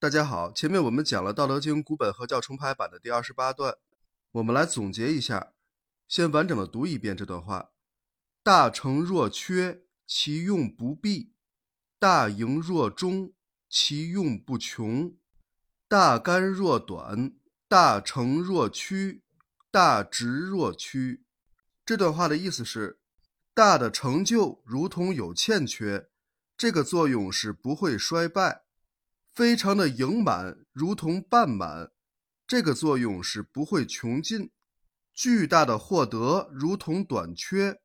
大家好，前面我们讲了《道德经》古本合教重排版的第二十八段，我们来总结一下。先完整的读一遍这段话：大成若缺，其用不弊；大盈若中，其用不穷；大干若短，大成若屈，大直若屈。这段话的意思是，大的成就如同有欠缺，这个作用是不会衰败。非常的盈满，如同半满，这个作用是不会穷尽；巨大的获得，如同短缺；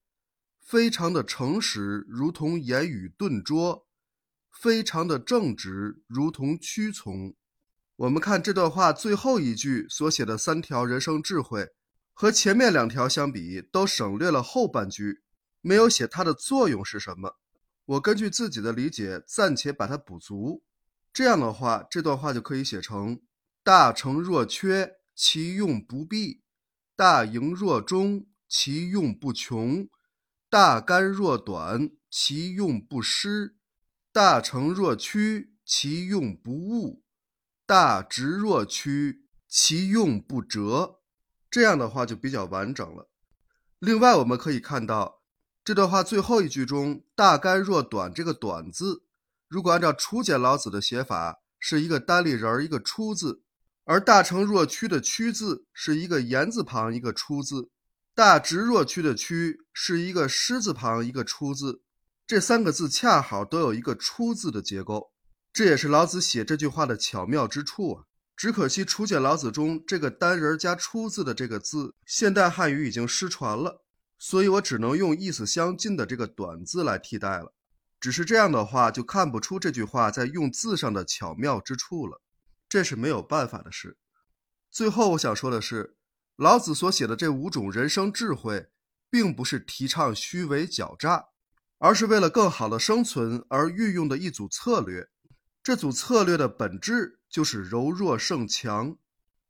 非常的诚实，如同言语顿拙；非常的正直，如同屈从。我们看这段话最后一句所写的三条人生智慧，和前面两条相比，都省略了后半句，没有写它的作用是什么。我根据自己的理解，暂且把它补足。这样的话，这段话就可以写成：大成若缺，其用不弊；大盈若中，其用不穷；大干若短，其用不失；大成若屈，其用不误；大直若屈，其用不折。这样的话就比较完整了。另外，我们可以看到这段话最后一句中“大干若短”这个“短”字。如果按照初简老子的写法，是一个单立人儿一个出字，而大成若屈的屈字是一个言字旁一个出字，大直若屈的屈是一个狮字旁一个出字，这三个字恰好都有一个出字的结构，这也是老子写这句话的巧妙之处啊！只可惜初简老子中这个单人加出字的这个字，现代汉语已经失传了，所以我只能用意思相近的这个短字来替代了。只是这样的话，就看不出这句话在用字上的巧妙之处了，这是没有办法的事。最后，我想说的是，老子所写的这五种人生智慧，并不是提倡虚伪狡诈，而是为了更好的生存而运用的一组策略。这组策略的本质就是柔弱胜强，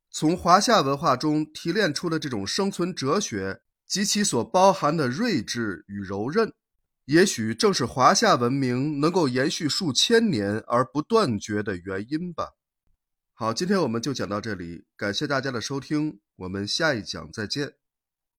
从华夏文化中提炼出的这种生存哲学及其所包含的睿智与柔韧。也许正是华夏文明能够延续数千年而不断绝的原因吧。好，今天我们就讲到这里，感谢大家的收听，我们下一讲再见。